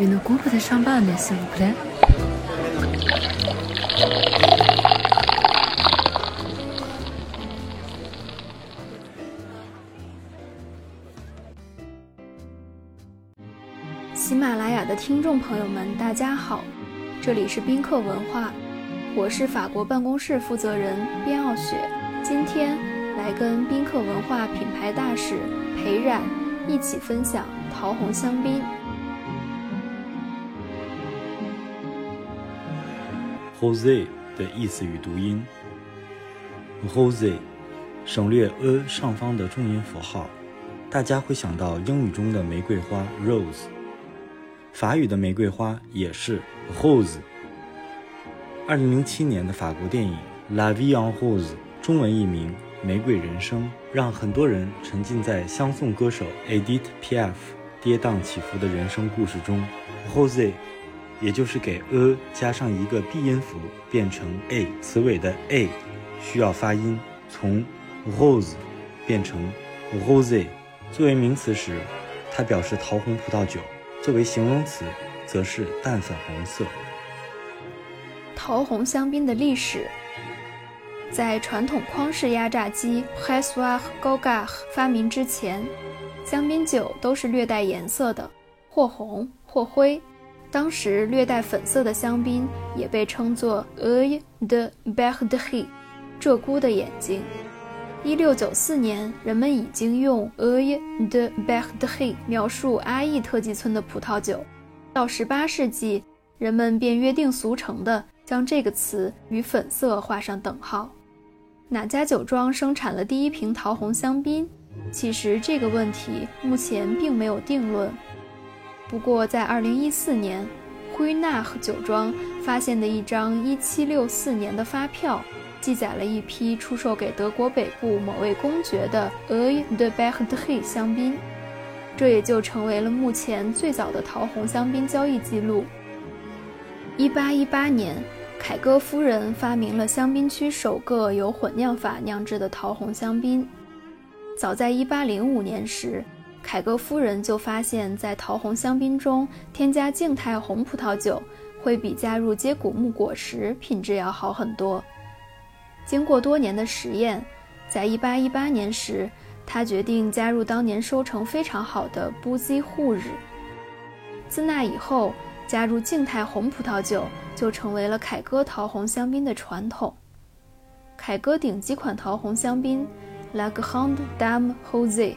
Une coupe de champagne, s'il vous plaît. 喜马拉雅的听众朋友们，大家好，这里是宾客文化，我是法国办公室负责人边傲雪，今天来跟宾客文化品牌大使裴冉一起分享桃红香槟。Jose 的意思与读音 Jose 省略 a 上方的重音符号，大家会想到英语中的玫瑰花 rose，法语的玫瑰花也是 rose。二零零七年的法国电影《La Vie en Rose》中文译名《玫瑰人生》，让很多人沉浸在相送歌手 Edit P F 跌宕起伏的人生故事中 Jose。也就是给 a 加上一个闭音符，变成 a 词尾的 a 需要发音，从 rose 变成 rose。作为名词时，它表示桃红葡萄酒；作为形容词，则是淡粉红色。桃红香槟的历史，在传统框式压榨机 pressoir gauguin 发明之前，香槟酒都是略带颜色的，或红或灰。当时略带粉色的香槟也被称作 “oeil de Bordeaux”，鹧鸪的眼睛。一六九四年，人们已经用 “oeil de Bordeaux” 描述阿义特级村的葡萄酒。到十八世纪，人们便约定俗成地将这个词与粉色画上等号。哪家酒庄生产了第一瓶桃红香槟？其实这个问题目前并没有定论。不过，在2014年，辉纳酒庄发现的一张1764年的发票，记载了一批出售给德国北部某位公爵的 e i de Bordeaux 香槟，这也就成为了目前最早的桃红香槟交易记录。1818年，凯歌夫人发明了香槟区首个由混酿法酿制的桃红香槟。早在1805年时，凯歌夫人就发现，在桃红香槟中添加静态红葡萄酒，会比加入接骨木果实品质要好很多。经过多年的实验，在1818年时，他决定加入当年收成非常好的布基护日。自那以后，加入静态红葡萄酒就成为了凯歌桃红香槟的传统。凯歌顶级款桃红香槟 La Grande Dame Jose。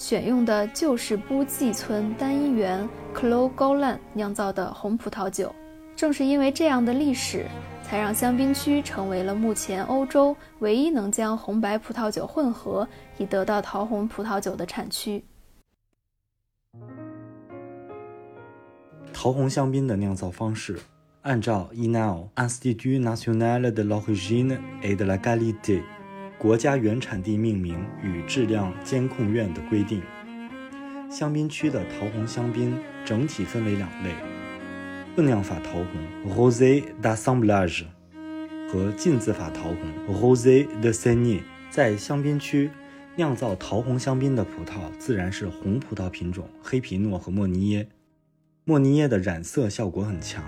选用的就是布济村单一园 Clos 高兰酿造的红葡萄酒。正是因为这样的历史，才让香槟区成为了目前欧洲唯一能将红白葡萄酒混合以得到桃红葡萄酒的产区。桃红香槟的酿造方式，按照 Inal Institut National de l'Origine et de la Qualité。国家原产地命名与质量监控院的规定，香槟区的桃红香槟整体分为两类：混酿法桃红 （Rosé d'assemblage） 和浸渍法桃红 （Rosé de saignée）。在香槟区酿造桃红香槟的葡萄自然是红葡萄品种黑皮诺和莫尼耶。莫尼耶的染色效果很强，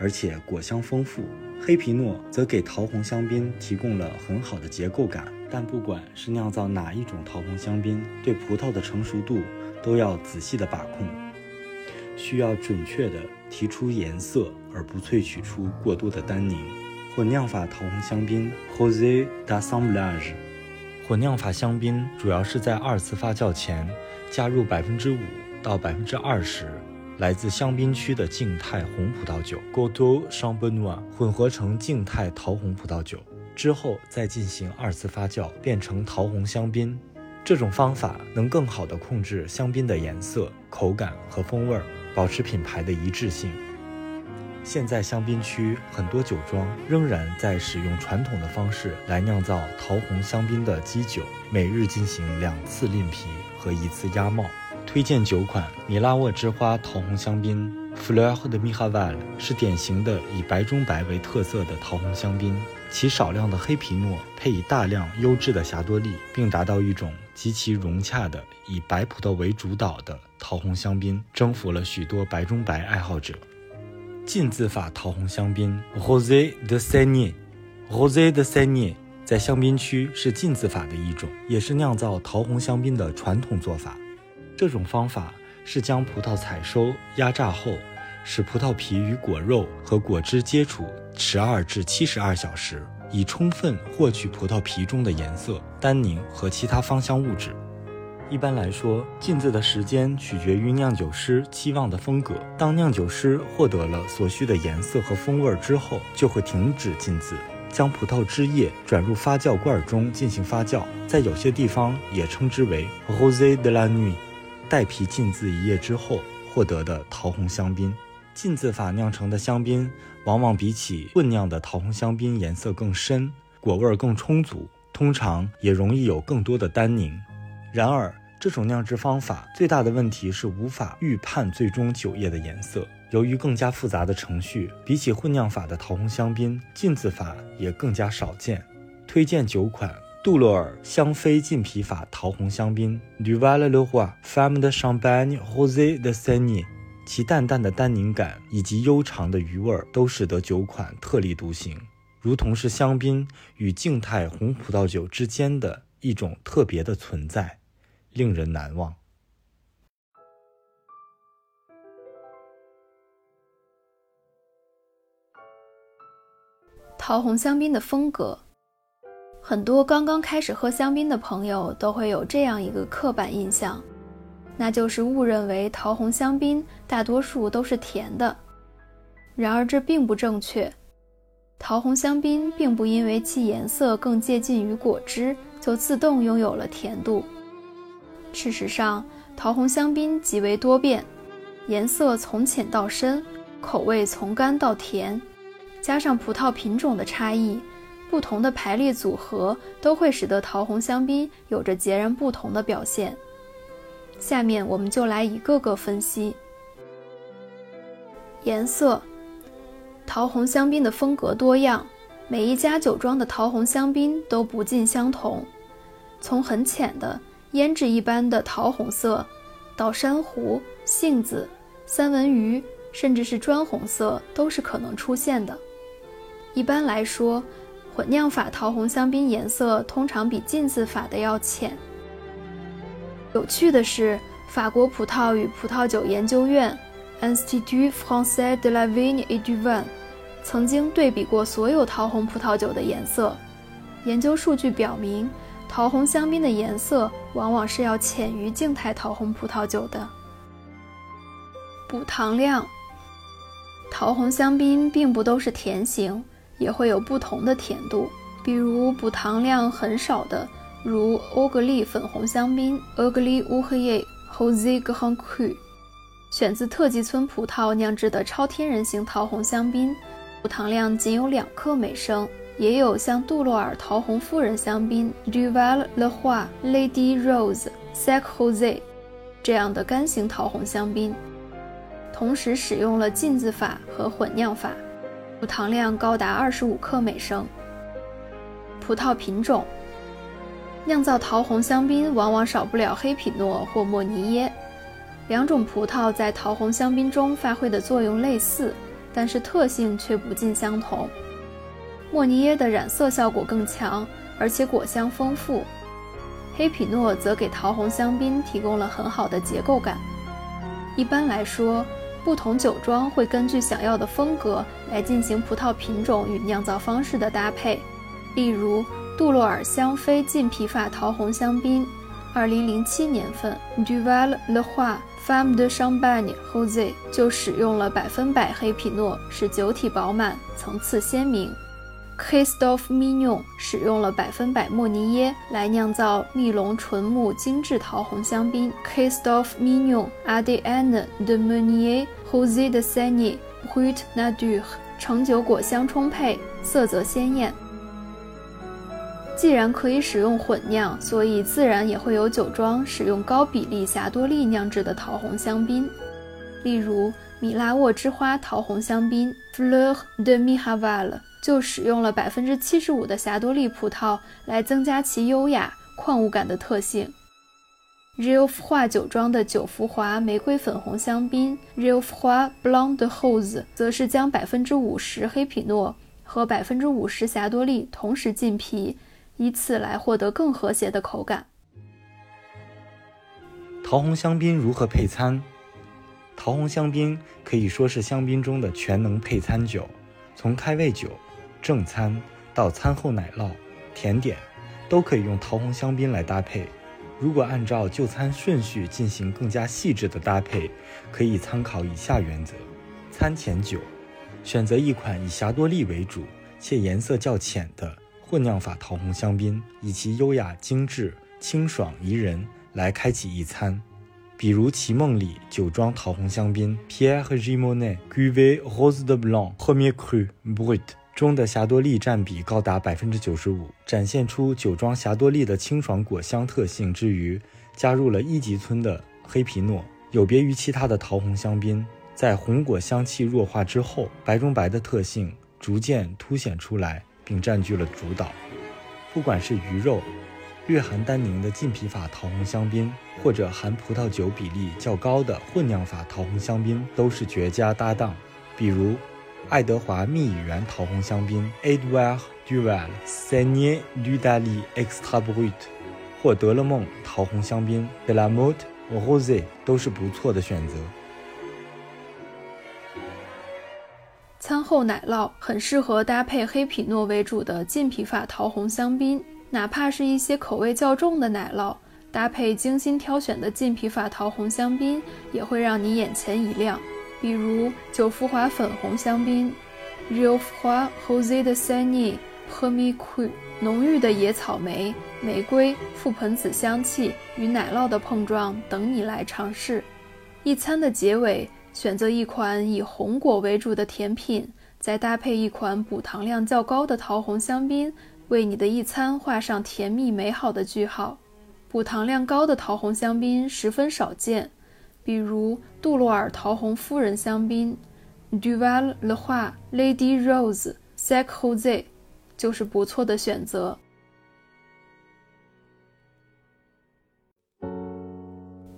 而且果香丰富。黑皮诺则给桃红香槟提供了很好的结构感，但不管是酿造哪一种桃红香槟，对葡萄的成熟度都要仔细的把控，需要准确的提出颜色，而不萃取出过多的单宁。混酿法桃红香槟 （Jose d'assemblage），混酿法香槟主要是在二次发酵前加入百分之五到百分之二十。来自香槟区的静态红葡萄酒 Gateau Champenois 混合成静态桃红葡萄酒之后，再进行二次发酵，变成桃红香槟。这种方法能更好地控制香槟的颜色、口感和风味，保持品牌的一致性。现在香槟区很多酒庄仍然在使用传统的方式来酿造桃红香槟的基酒，每日进行两次拎皮和一次压帽。推荐九款米拉沃之花桃红香槟 （Fleur de Miraval） 是典型的以白中白为特色的桃红香槟，其少量的黑皮诺配以大量优质的霞多丽，并达到一种极其融洽的以白葡萄为主导的桃红香槟，征服了许多白中白爱好者。浸渍法桃红香槟 （Rosé de Saigne，Rosé de Saigne。在香槟区是浸渍法的一种，也是酿造桃红香槟的传统做法。这种方法是将葡萄采收、压榨后，使葡萄皮与果肉和果汁接触十二至七十二小时，以充分获取葡萄皮中的颜色、单宁和其他芳香物质。一般来说，浸渍的时间取决于酿酒师期望的风格。当酿酒师获得了所需的颜色和风味之后，就会停止浸渍。将葡萄汁液转入发酵罐中进行发酵，在有些地方也称之为 Jose de la Nuit。带皮浸渍一夜之后获得的桃红香槟，浸渍法酿成的香槟往往比起混酿的桃红香槟颜色更深，果味更充足，通常也容易有更多的单宁。然而，这种酿制方法最大的问题是无法预判最终酒液的颜色。由于更加复杂的程序，比起混酿法的桃红香槟，浸渍法也更加少见。推荐九款杜洛尔香妃浸皮法桃红香槟 d u v a l le Roi Femme de Champagne Rosé de Saignée，其淡淡的单宁感以及悠长的余味儿都使得酒款特立独行，如同是香槟与静态红葡萄酒之间的一种特别的存在，令人难忘。桃红香槟的风格，很多刚刚开始喝香槟的朋友都会有这样一个刻板印象，那就是误认为桃红香槟大多数都是甜的。然而这并不正确，桃红香槟并不因为其颜色更接近于果汁就自动拥有了甜度。事实上，桃红香槟极为多变，颜色从浅到深，口味从甘到甜。加上葡萄品种的差异，不同的排列组合都会使得桃红香槟有着截然不同的表现。下面我们就来一个个分析。颜色，桃红香槟的风格多样，每一家酒庄的桃红香槟都不尽相同。从很浅的胭脂一般的桃红色，到珊瑚、杏子、三文鱼，甚至是砖红色，都是可能出现的。一般来说，混酿法桃红香槟颜色通常比浸渍法的要浅。有趣的是，法国葡萄与葡萄酒研究院 （Institut Français de la Vigne et du Vin） 曾经对比过所有桃红葡萄酒的颜色，研究数据表明，桃红香槟的颜色往往是要浅于静态桃红葡萄酒的。补糖量，桃红香槟并不都是甜型。也会有不同的甜度，比如补糖量很少的，如欧格利粉红香槟 o g l y u h e y Rosé Grand Cru），选自特级村葡萄酿制的超天然型桃红香槟，补糖量仅有两克每升。也有像杜洛尔桃红夫人香槟 （Duval Le Roi Lady Rose Sec Rosé） 这样的干型桃红香槟，同时使用了浸渍法和混酿法。补糖量高达二十五克每升。葡萄品种，酿造桃红香槟往往少不了黑皮诺或莫尼耶，两种葡萄在桃红香槟中发挥的作用类似，但是特性却不尽相同。莫尼耶的染色效果更强，而且果香丰富；黑皮诺则给桃红香槟提供了很好的结构感。一般来说。不同酒庄会根据想要的风格来进行葡萄品种与酿造方式的搭配。例如，杜洛尔香妃浸皮法桃红香槟二零零七年份 Duval Le Roi Femme de Champagne Jose 就使用了百分百黑皮诺，使酒体饱满、层次鲜明。Christophe Mignon 使用了百分百莫尼耶来酿造密龙纯木精致桃红香槟。Christophe Mignon ADN de Meunier Rosé de Sani Brut Nature，橙酒果香充沛，色泽鲜艳。既然可以使用混酿，所以自然也会有酒庄使用高比例霞多丽酿制的桃红香槟。例如，米拉沃之花桃红香槟 （Fleur de mi haval 就使用了百分之七十五的霞多丽葡萄来增加其优雅矿物感的特性。Rioufroid 酒庄的九福华玫瑰粉红香槟 （Rioufroid Blanc de Rose） 则是将百分之五十黑皮诺和百分之五十霞多丽同时浸皮。以此来获得更和谐的口感。桃红香槟如何配餐？桃红香槟可以说是香槟中的全能配餐酒，从开胃酒、正餐到餐后奶酪、甜点，都可以用桃红香槟来搭配。如果按照就餐顺序进行更加细致的搭配，可以参考以下原则：餐前酒，选择一款以霞多丽为主且颜色较浅的。混酿法桃红香槟，以其优雅、精致、清爽、宜人来开启一餐，比如奇梦里酒庄桃红香槟 Pierre Gimonet Cuvée Rose de Blanc Premier Cru Brut 中的霞多丽占比高达百分之九十五，展现出酒庄霞多丽的清爽果香特性之余，加入了一级村的黑皮诺，有别于其他的桃红香槟，在红果香气弱化之后，白中白的特性逐渐凸显出来。并占据了主导。不管是鱼肉、略含单宁的浸皮法桃红香槟，或者含葡萄酒比例较高的混酿法桃红香槟，都是绝佳搭档。比如，爱德华蜜语园桃红香槟 Edouard Duval s a i g n e d u d a l i Extra Brut） 或德勒梦桃红香槟 （De la Motte Rosé） 都是不错的选择。餐后奶酪很适合搭配黑皮诺为主的浸皮法桃红香槟，哪怕是一些口味较重的奶酪，搭配精心挑选的浸皮法桃红香槟，也会让你眼前一亮。比如九福华粉红香槟 （Rio Froid Rosé de s a n i Premier Cru），浓郁的野草莓、玫瑰、覆盆子香气与奶酪的碰撞，等你来尝试。一餐的结尾。选择一款以红果为主的甜品，再搭配一款补糖量较高的桃红香槟，为你的一餐画上甜蜜美好的句号。补糖量高的桃红香槟十分少见，比如杜洛尔桃红夫人香槟 （Duval Le Roi Lady Rose Sec Rosé） 就是不错的选择。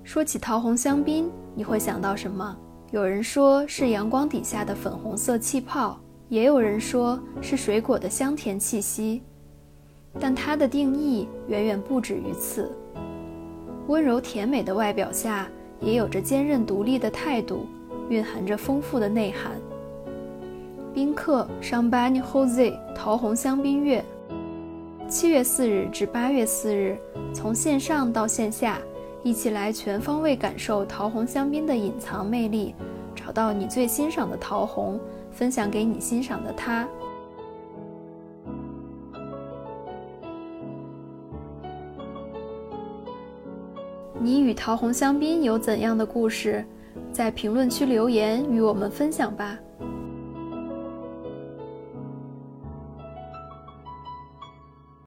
说起桃红香槟，你会想到什么？有人说是阳光底下的粉红色气泡，也有人说是水果的香甜气息，但它的定义远远不止于此。温柔甜美的外表下，也有着坚韧独立的态度，蕴含着丰富的内涵。宾客 Champagne Rosé 桃红香槟月，七月四日至八月四日，从线上到线下。一起来全方位感受桃红香槟的隐藏魅力，找到你最欣赏的桃红，分享给你欣赏的他。你与桃红香槟有怎样的故事？在评论区留言与我们分享吧。